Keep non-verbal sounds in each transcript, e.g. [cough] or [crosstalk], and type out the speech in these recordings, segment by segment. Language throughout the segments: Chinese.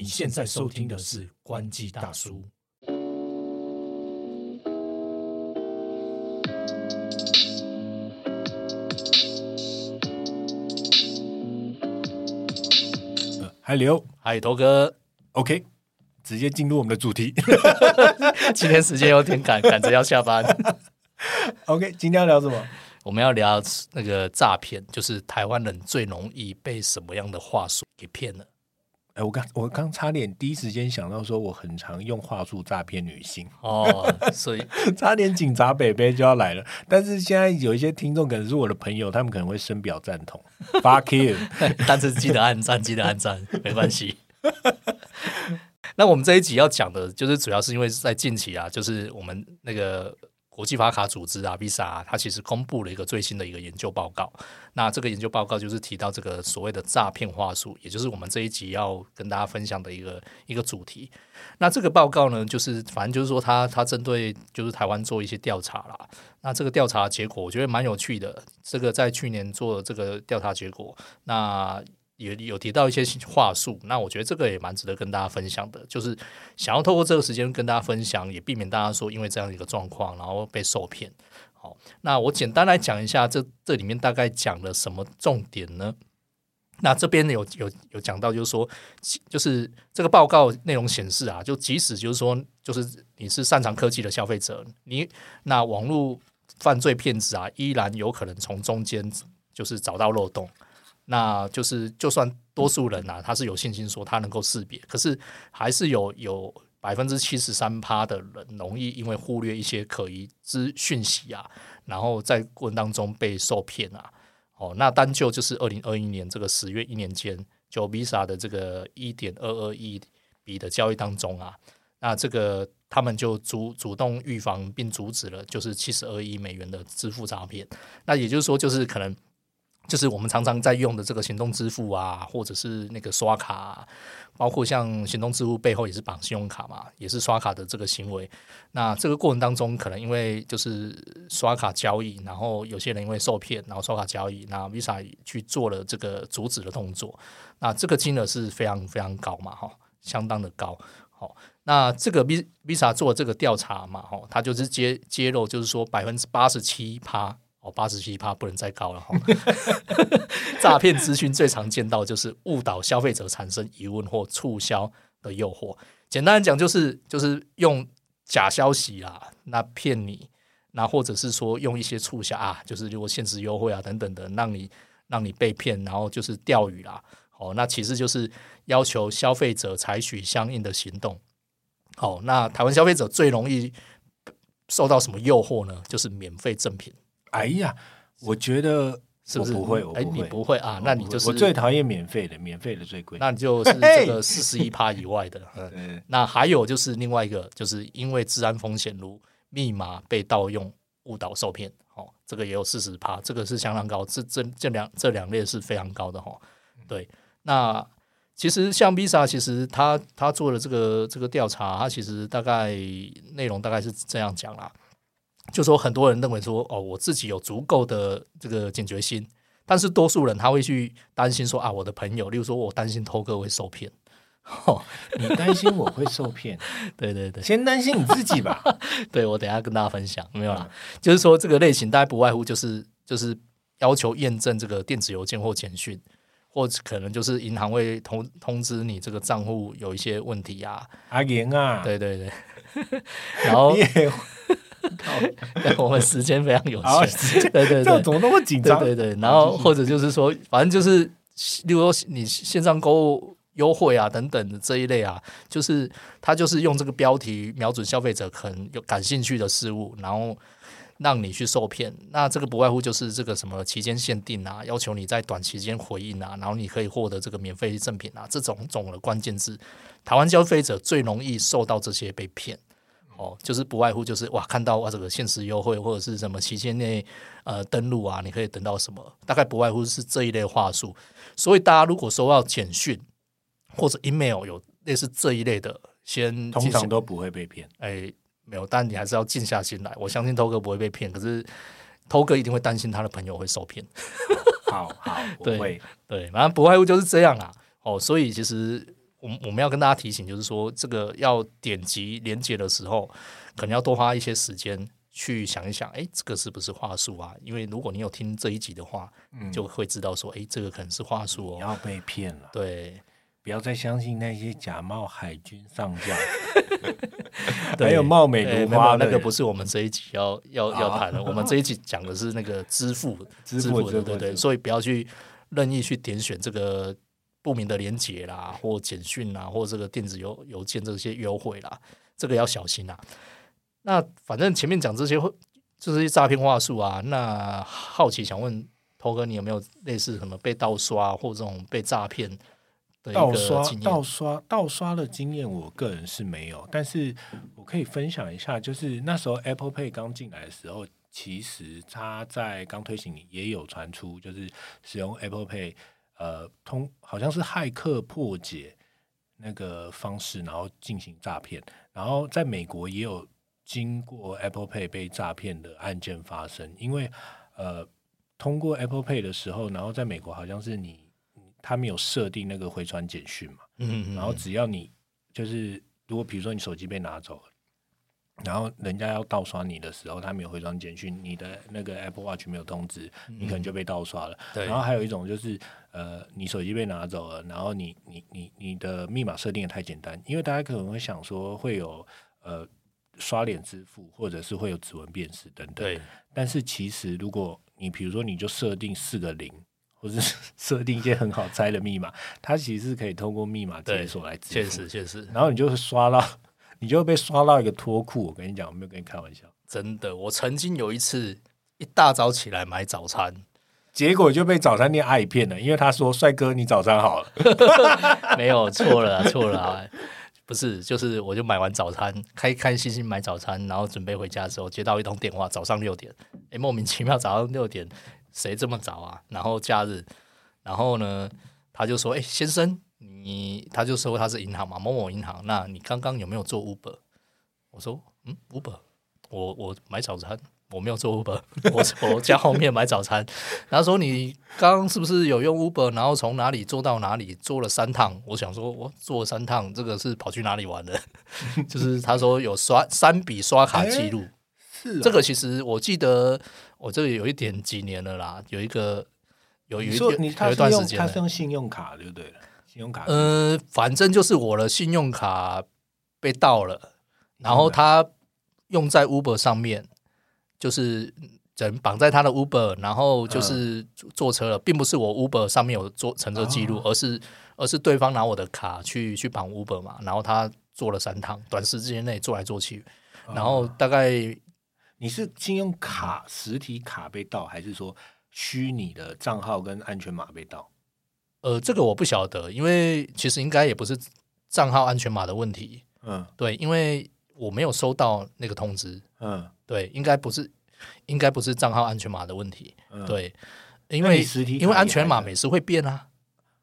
你现在收听的是关机大叔。还留嗨，头哥，OK，直接进入我们的主题。[laughs] 今天时间有点赶，赶着要下班。[laughs] OK，今天要聊什么？我们要聊那个诈骗，就是台湾人最容易被什么样的话术给骗了？哎，我刚我刚差点第一时间想到说，我很常用话术诈骗女性，哦，所以 [laughs] 差点警察北北就要来了。但是现在有一些听众可能是我的朋友，他们可能会深表赞同。Fuck you！[laughs] 但是记得按赞，记得按赞，没关系。[laughs] 那我们这一集要讲的，就是主要是因为在近期啊，就是我们那个国际发卡组织啊，Visa，啊它其实公布了一个最新的一个研究报告。那这个研究报告就是提到这个所谓的诈骗话术，也就是我们这一集要跟大家分享的一个一个主题。那这个报告呢，就是反正就是说它它针对就是台湾做一些调查啦。那这个调查结果我觉得蛮有趣的。这个在去年做的这个调查结果，那也有提到一些话术。那我觉得这个也蛮值得跟大家分享的，就是想要透过这个时间跟大家分享，也避免大家说因为这样一个状况然后被受骗。好，那我简单来讲一下这这里面大概讲了什么重点呢？那这边有有有讲到，就是说，就是这个报告内容显示啊，就即使就是说，就是你是擅长科技的消费者，你那网络犯罪骗子啊，依然有可能从中间就是找到漏洞。那就是就算多数人啊，他是有信心说他能够识别，可是还是有有百分之七十三趴的人容易因为忽略一些可疑之讯息啊，然后在过程当中被受骗啊。哦，那单就就是二零二一年这个十月一年间，就 Visa 的这个一点二二亿笔的交易当中啊，那这个他们就主主动预防并阻止了，就是七十二亿美元的支付诈骗。那也就是说，就是可能就是我们常常在用的这个行动支付啊，或者是那个刷卡、啊，包括像行动支付背后也是绑信用卡嘛，也是刷卡的这个行为。那这个过程当中，可能因为就是刷卡交易，然后有些人因为受骗，然后刷卡交易，那 Visa 去做了这个阻止的动作。那这个金额是非常非常高嘛，哈，相当的高。好，那这个 Visa 做这个调查嘛，哈，它就是揭揭露，就是说百分之八十七趴，哦，八十七趴不能再高了哈。诈骗资讯最常见到就是误导消费者产生疑问或促销的诱惑。简单来讲，就是就是用假消息啦，那骗你，那或者是说用一些促销啊，就是如果限时优惠啊等等的，让你让你被骗，然后就是钓鱼啦。哦，那其实就是要求消费者采取相应的行动。好，那台湾消费者最容易受到什么诱惑呢？就是免费赠品，哎呀，我觉得是不是？不会，哎，你不会啊？那你就是我最讨厌免费的，免费的最贵。那你就是这个四十一趴以外的。[laughs] 嗯，嗯，那还有就是另外一个，就是因为治安风险如密码被盗用、误导受骗，哦，这个也有四十趴，这个是相当高。这这这两这两列是非常高的哈、哦。对，那其实像 Visa，其实他他做的这个这个调查，他其实大概内容大概是这样讲啦，就说很多人认为说，哦，我自己有足够的这个警觉心，但是多数人他会去担心说啊，我的朋友，例如说我担心偷哥会受骗。哦，你担心我会受骗，[laughs] 对对对，先担心你自己吧。[laughs] 对我等一下跟大家分享，没有啦，就是说这个类型大概不外乎就是就是要求验证这个电子邮件或简讯，或者可能就是银行会通通知你这个账户有一些问题啊，阿言啊，对对对，[laughs] 然后 [laughs] 我们时间非常有限，对对对这怎么那么紧张？对对对，然后或者就是说，反正就是，例如说你线上购物优惠啊等等的这一类啊，就是他就是用这个标题瞄准消费者可能有感兴趣的事物，然后让你去受骗。那这个不外乎就是这个什么期间限定啊，要求你在短期间回应啊，然后你可以获得这个免费赠品啊，这种种的关键字，台湾消费者最容易受到这些被骗。哦，就是不外乎就是哇，看到哇这个限时优惠或者是什么期间内呃登录啊，你可以等到什么，大概不外乎是这一类话术。所以大家如果收到简讯或者 email 有类似这一类的，先通常都不会被骗。哎没有，但你还是要静下心来。我相信偷哥不会被骗，可是偷哥一定会担心他的朋友会受骗。好好，[laughs] 我对会。对，反正不外乎就是这样啦。哦，所以其实我我们要跟大家提醒，就是说这个要点击连接的时候，可能要多花一些时间去想一想，哎，这个是不是话术啊？因为如果你有听这一集的话，嗯。就会知道说，哎，这个可能是话术哦。你要被骗了，对，不要再相信那些假冒海军上将，对 [laughs] 还有貌美如花那个不是我们这一集要要要谈的，我们这一集讲的是那个支付 [laughs] 支付的，对对，支付支付。所以不要去任意去点选这个不明的连接啦，或简讯啦，或这个电子邮邮件这些优惠啦，这个要小心啦。那反正前面讲这些会就是一些诈骗话术啊，那好奇想问头哥，你有没有类似什么被盗刷或这种被诈骗的盗刷经验？盗刷盗刷的经验，我个人是没有，但是我可以分享一下，就是那时候 Apple Pay 刚进来的时候，其实它在刚推行也有传出，就是使用 Apple Pay，呃，通好像是骇客破解那个方式，然后进行诈骗，然后在美国也有经过 Apple Pay 被诈骗的案件发生，因为呃，通过 Apple Pay 的时候，然后在美国好像是你。他们有设定那个回传简讯嘛，嗯，嗯，然后只要你就是如果比如说你手机被拿走了，然后人家要盗刷你的时候，他没有回传简讯，你的那个 Apple Watch 没有通知，你可能就被盗刷了。嗯，然后还有一种就是呃，你手机被拿走了，然后你你你你的密码设定也太简单，因为大家可能会想说会有呃刷脸支付，或者是会有指纹辨识等等。对，但是其实如果你比如说你就设定四个零。或者是 [laughs] 设定一些很好猜的密码，它其实是可以通过密码解锁来支确付。实确实，然后你就会刷到，你就会被刷到一个脱裤。我跟你讲，我没有跟你开玩笑。真的，我曾经有一次一大早起来买早餐，结果就被早餐店阿姨骗了，因为他说：“帅哥，你早餐好了。[laughs] 没有错了啊，错了啊，不是，就是我就买完早餐，开开心心买早餐，然后准备回家的时候，接到一通电话，早上六点，诶，莫名其妙早上六点，谁这么早啊？然后假日，然后呢，他就说：“哎、先生，你，他就说他是银行嘛，某某银行，那你刚刚有没有做 Uber？” 我说：“嗯，Uber，我我买早餐。”我没有做 Uber，[laughs] 我我家后面买早餐。然后说你刚刚是不是有用 Uber，然后从哪里坐到哪里，坐了三趟？我想说，我坐了三趟，这个是跑去哪里玩的？[laughs] 就是他说有刷三笔刷卡记录，”是啊这个其实我记得我这里有一点几年了啦，有一个有有一有一段时间他是用信用卡对不对了，信用卡呃，反正就是我的信用卡被盗了，然后他用在 Uber 上面，就是人绑在他的 Uber，然后就是坐坐车了，并不是我 Uber 上面有坐乘车记录，哦而是而是对方拿我的卡去去绑 Uber 嘛，然后他坐了三趟，短时间内坐来坐去，然后大概你是信用卡实体卡被盗，还是说虚拟的账号跟安全码被盗？呃，这个我不晓得，因为其实应该也不是账号安全码的问题，嗯。对，因为我没有收到那个通知，嗯，对，应该不是，应该不是账号安全码的问题，嗯，对，因为实体因为安全码每次会变啊。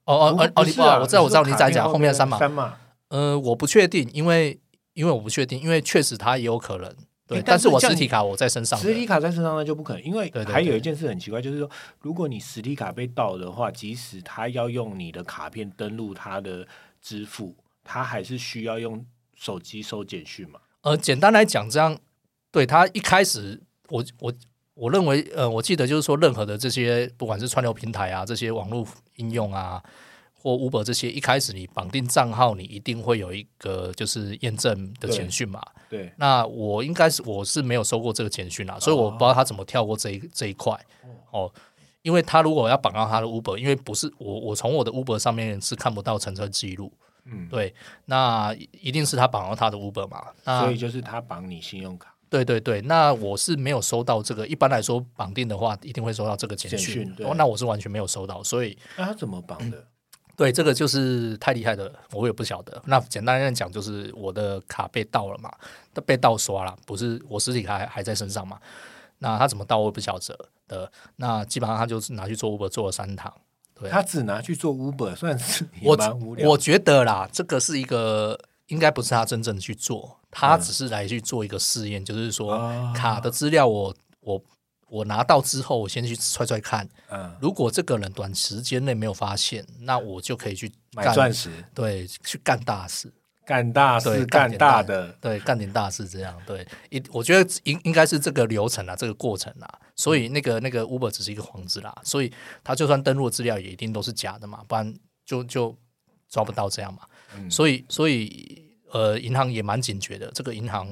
哦哦哦哦，你是啊，我知道我知道你在讲后面的三码，三码，呃，我不确定，因为因为我不确定，因为确实它也有可能，对，但是我实体卡我在身上，实体卡在身上那就不可能，因为还有一件事很奇怪，就是说，如果你实体卡被盗的话，即使他要用你的卡片登录他的支付，他还是需要用手机收简讯嘛？呃，简单来讲，这样对他一开始，我我我认为，呃，我记得就是说，任何的这些不管是串流平台啊，这些网络应用啊，或 Uber 这些，一开始你绑定账号，你一定会有一个就是验证的简讯嘛。对，那我应该是我是没有收过这个简讯啊，所以我不知道他怎么跳过这一这一块哦。因为他如果要绑到他的 Uber，因为不是我我从我的 Uber 上面是看不到乘车记录，嗯，对，那一定是他绑到他的 Uber 嘛。那所以就是他绑你信用卡，对对对，那我是没有收到这个。一般来说，绑定的话一定会收到这个简简讯哦，那我是完全没有收到，所以那他怎么绑的？对这个就是太厉害的，我也不晓得。那简单来讲，就是我的卡被盗了嘛，被盗刷了，不是我实体卡还还在身上嘛。那他怎么盗我也不晓得的。那基本上他就是拿去做 Uber 做了三趟。对他只拿去做 Uber，算是我。我觉得啦，这个是一个应该不是他真正去做，他嗯只是来去做一个试验，就是说啊卡的资料我我我拿到之后，我先去揣揣看，嗯，如果这个人短时间内没有发现，那我就可以去买干钻石，对，去干大事。干大事，干大大的，对，干点大事这样，对，一我觉得应应该是这个流程啊，这个过程啊，所以那个那个 Uber 只是一个幌子啦，所以他就算登录资料也一定都是假的嘛，不然就就抓不到这样嘛，嗯。所以所以呃，银行也蛮警觉的，这个银行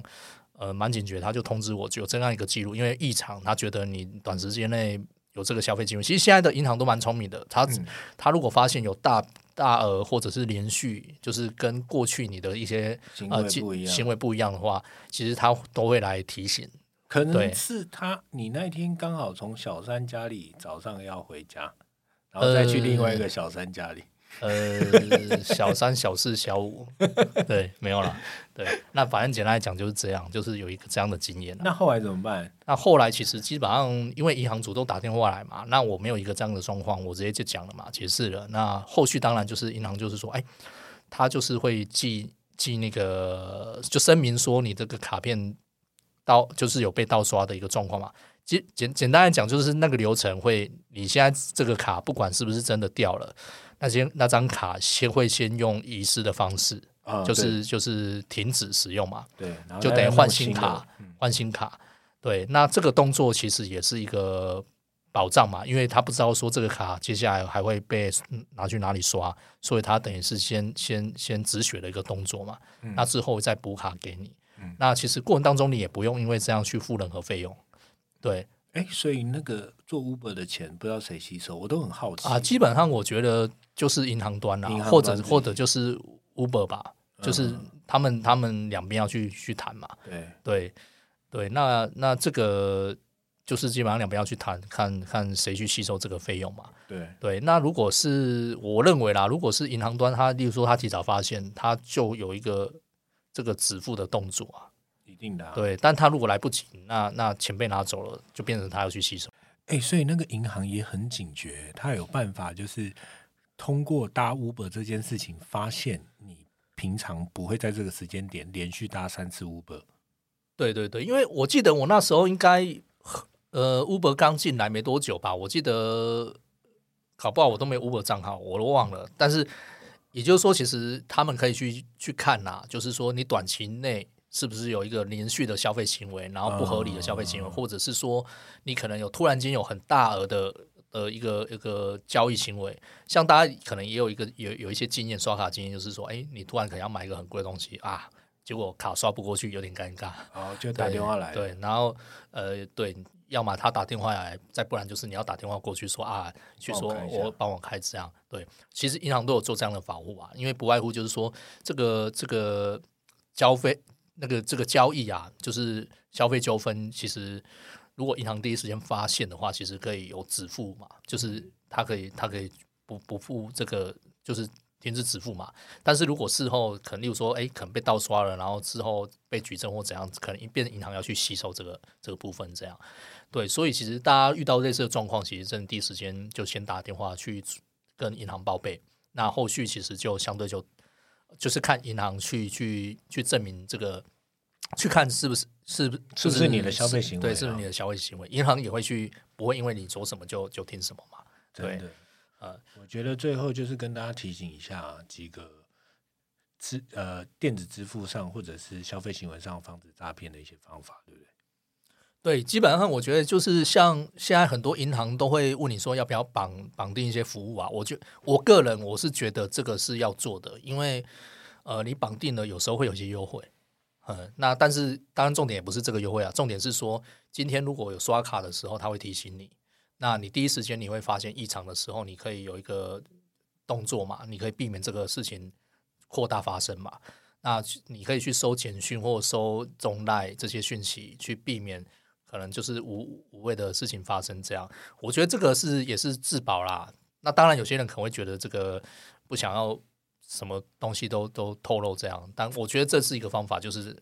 呃蛮警觉，他就通知我有这样一个记录，因为异常，他觉得你短时间内有这个消费记录，其实现在的银行都蛮聪明的，他、嗯他如果发现有大大额或者是连续，就是跟过去你的一些行呃记为不一样行为不一样的话，其实他都会来提醒。可对能是他，你那天刚好从小三家里早上要回家，然后再去另外一个小三家里。呃，小三、小四、小五，对，没有了。对，那反正简单来讲就是这样，就是有一个这样的经验啦。那后来怎么办？那后来其实基本上，因为银行主动打电话来嘛，那我没有一个这样的状况，我直接就讲了嘛，解释了。那后续当然就是银行就是说，哎，他就是会寄寄那个，就声明说你这个卡片盗就是有被盗刷的一个状况嘛。简简简单来讲，就是那个流程会，你现在这个卡不管是不是真的掉了，那先那张卡先会先用遗失的方式，啊，就是就是停止使用嘛。对，就等于换新卡嗯，换新卡。对，那这个动作其实也是一个保障嘛，因为他不知道说这个卡接下来还会被嗯拿去哪里刷，所以他等于是先先先止血的一个动作嘛。嗯那之后再补卡给你。嗯那其实过程当中你也不用因为这样去付任何费用。对哎，所以那个做 Uber 的钱不知道谁吸收，我都很好奇啊，基本上我觉得就是银行端啦或者或者就是 Uber 吧，就是嗯他们他们两边要去去谈嘛。对，对对，那那这个就是基本上两边要去谈，看看谁去吸收这个费用嘛。对，对，那如果是我认为啦，如果是银行端，他例如说他提早发现，他就有一个这个止付的动作啊。一定的、啊。，对，但他如果来不及，那那钱被拿走了，就变成他要去吸收。哎，所以那个银行也很警觉，他有办法，就是通过搭 Uber 这件事情，发现你平常不会在这个时间点连续搭三次 Uber。对对对，因为我记得我那时候应该呃，Uber 刚进来没多久吧，我记得搞不好我都没 Uber 账号，我都忘了。但是也就是说，其实他们可以去去看呐、就是说你短期内是不是有一个连续的消费行为，然后不合理的消费行为，嗯或者是说你可能有突然间有很大额的。的一个一个交易行为，像大家可能也有一个有有一些经验，刷卡经验，就是说，哎，你突然可能要买一个很贵的东西啊，结果卡刷不过去，有点尴尬。哦，就打电话来，，对，然后呃，对，要么他打电话来，再不然就是你要打电话过去说啊，去说我帮我开这样。对，其实银行都有做这样的保护啊，因为不外乎就是说这个这个交费那个这个交易啊，就是消费纠纷，其实如果银行第一时间发现的话，其实可以有止付嘛，就是他可以他可以不不付这个就是。停止止付嘛，但是如果事后可能，例如说，哎，可能被盗刷了，然后之后被举证或怎样，可能变成银行要去吸收这个这个部分，这样对，所以其实大家遇到类似的状况，其实真的第一时间就先打电话去跟银行报备，那后续其实就相对就就是看银行去去去证明这个，去看是不是是不是不是你的消费行为对，啊是不是你的消费行为，银行也会去不会因为你做什么就就听什么嘛，对的。呃，我觉得最后就是跟大家提醒一下几个支呃电子支付上或者是消费行为上防止诈骗的一些方法，对不对？对，基本上我觉得就是像现在很多银行都会问你说要不要绑绑定一些服务啊，我觉我个人我是觉得这个是要做的，因为呃你绑定了有时候会有些优惠，嗯，那但是当然重点也不是这个优惠啊，重点是说今天如果有刷卡的时候，他会提醒你，那你第一时间你会发现异常的时候，你可以有一个动作嘛，你可以避免这个事情扩大发生嘛。那你可以去收简讯或收中赖这些讯息，去避免可能就是无无谓的事情发生。这样，我觉得这个是也是自保啦。那当然，有些人可能会觉得这个不想要什么东西都都透露这样，但我觉得这是一个方法，就是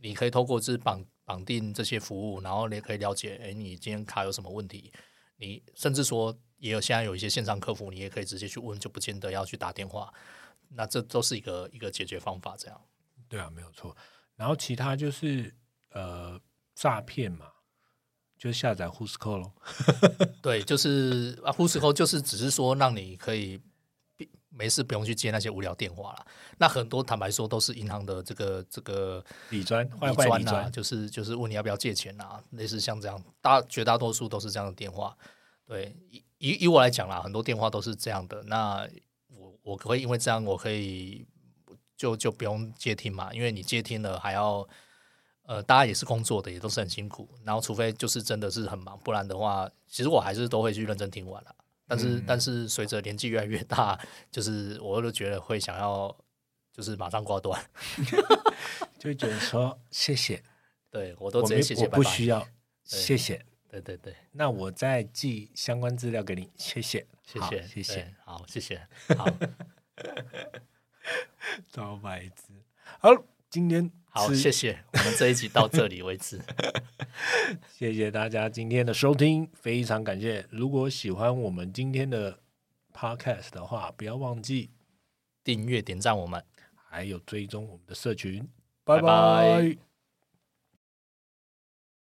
你可以透过就是绑绑定这些服务，然后你也可以了解，哎，你今天卡有什么问题，你甚至说也有现在有一些线上客服，你也可以直接去问，就不见得要去打电话。那这都是一个一个解决方法，这样。对啊，没有错。然后其他就是呃诈骗嘛，就下载 Who's Call 咯。[laughs] 对，就是啊，呼士扣就是只是说让你可以没事不用去接那些无聊电话了。那很多坦白说都是银行的这个这个理专坏理坏理专啊，就是就是问你要不要借钱啊，类似像这样，大绝大多数都是这样的电话。对，以以以我来讲啦，很多电话都是这样的。那我我可以因为这样，我可以就就不用接听嘛，因为你接听了还要呃，大家也是工作的，也都是很辛苦。然后除非就是真的是很忙，不然的话，其实我还是都会去认真听完啦。但是、嗯但是随着年纪越来越大，就是我都觉得会想要就是马上挂断。[laughs] 就会觉得说谢谢，对我都直接谢谢。不需要，谢谢。对对对，那我再寄相关资料给你，谢谢，谢谢谢谢，好谢谢，好超白痴。好，今天好谢谢，我们这一集到这里为止。[laughs] 谢谢大家今天的收听，非常感谢。如果喜欢我们今天的 podcast 的话，不要忘记订阅点赞我们。还有追踪我们的社群。拜拜拜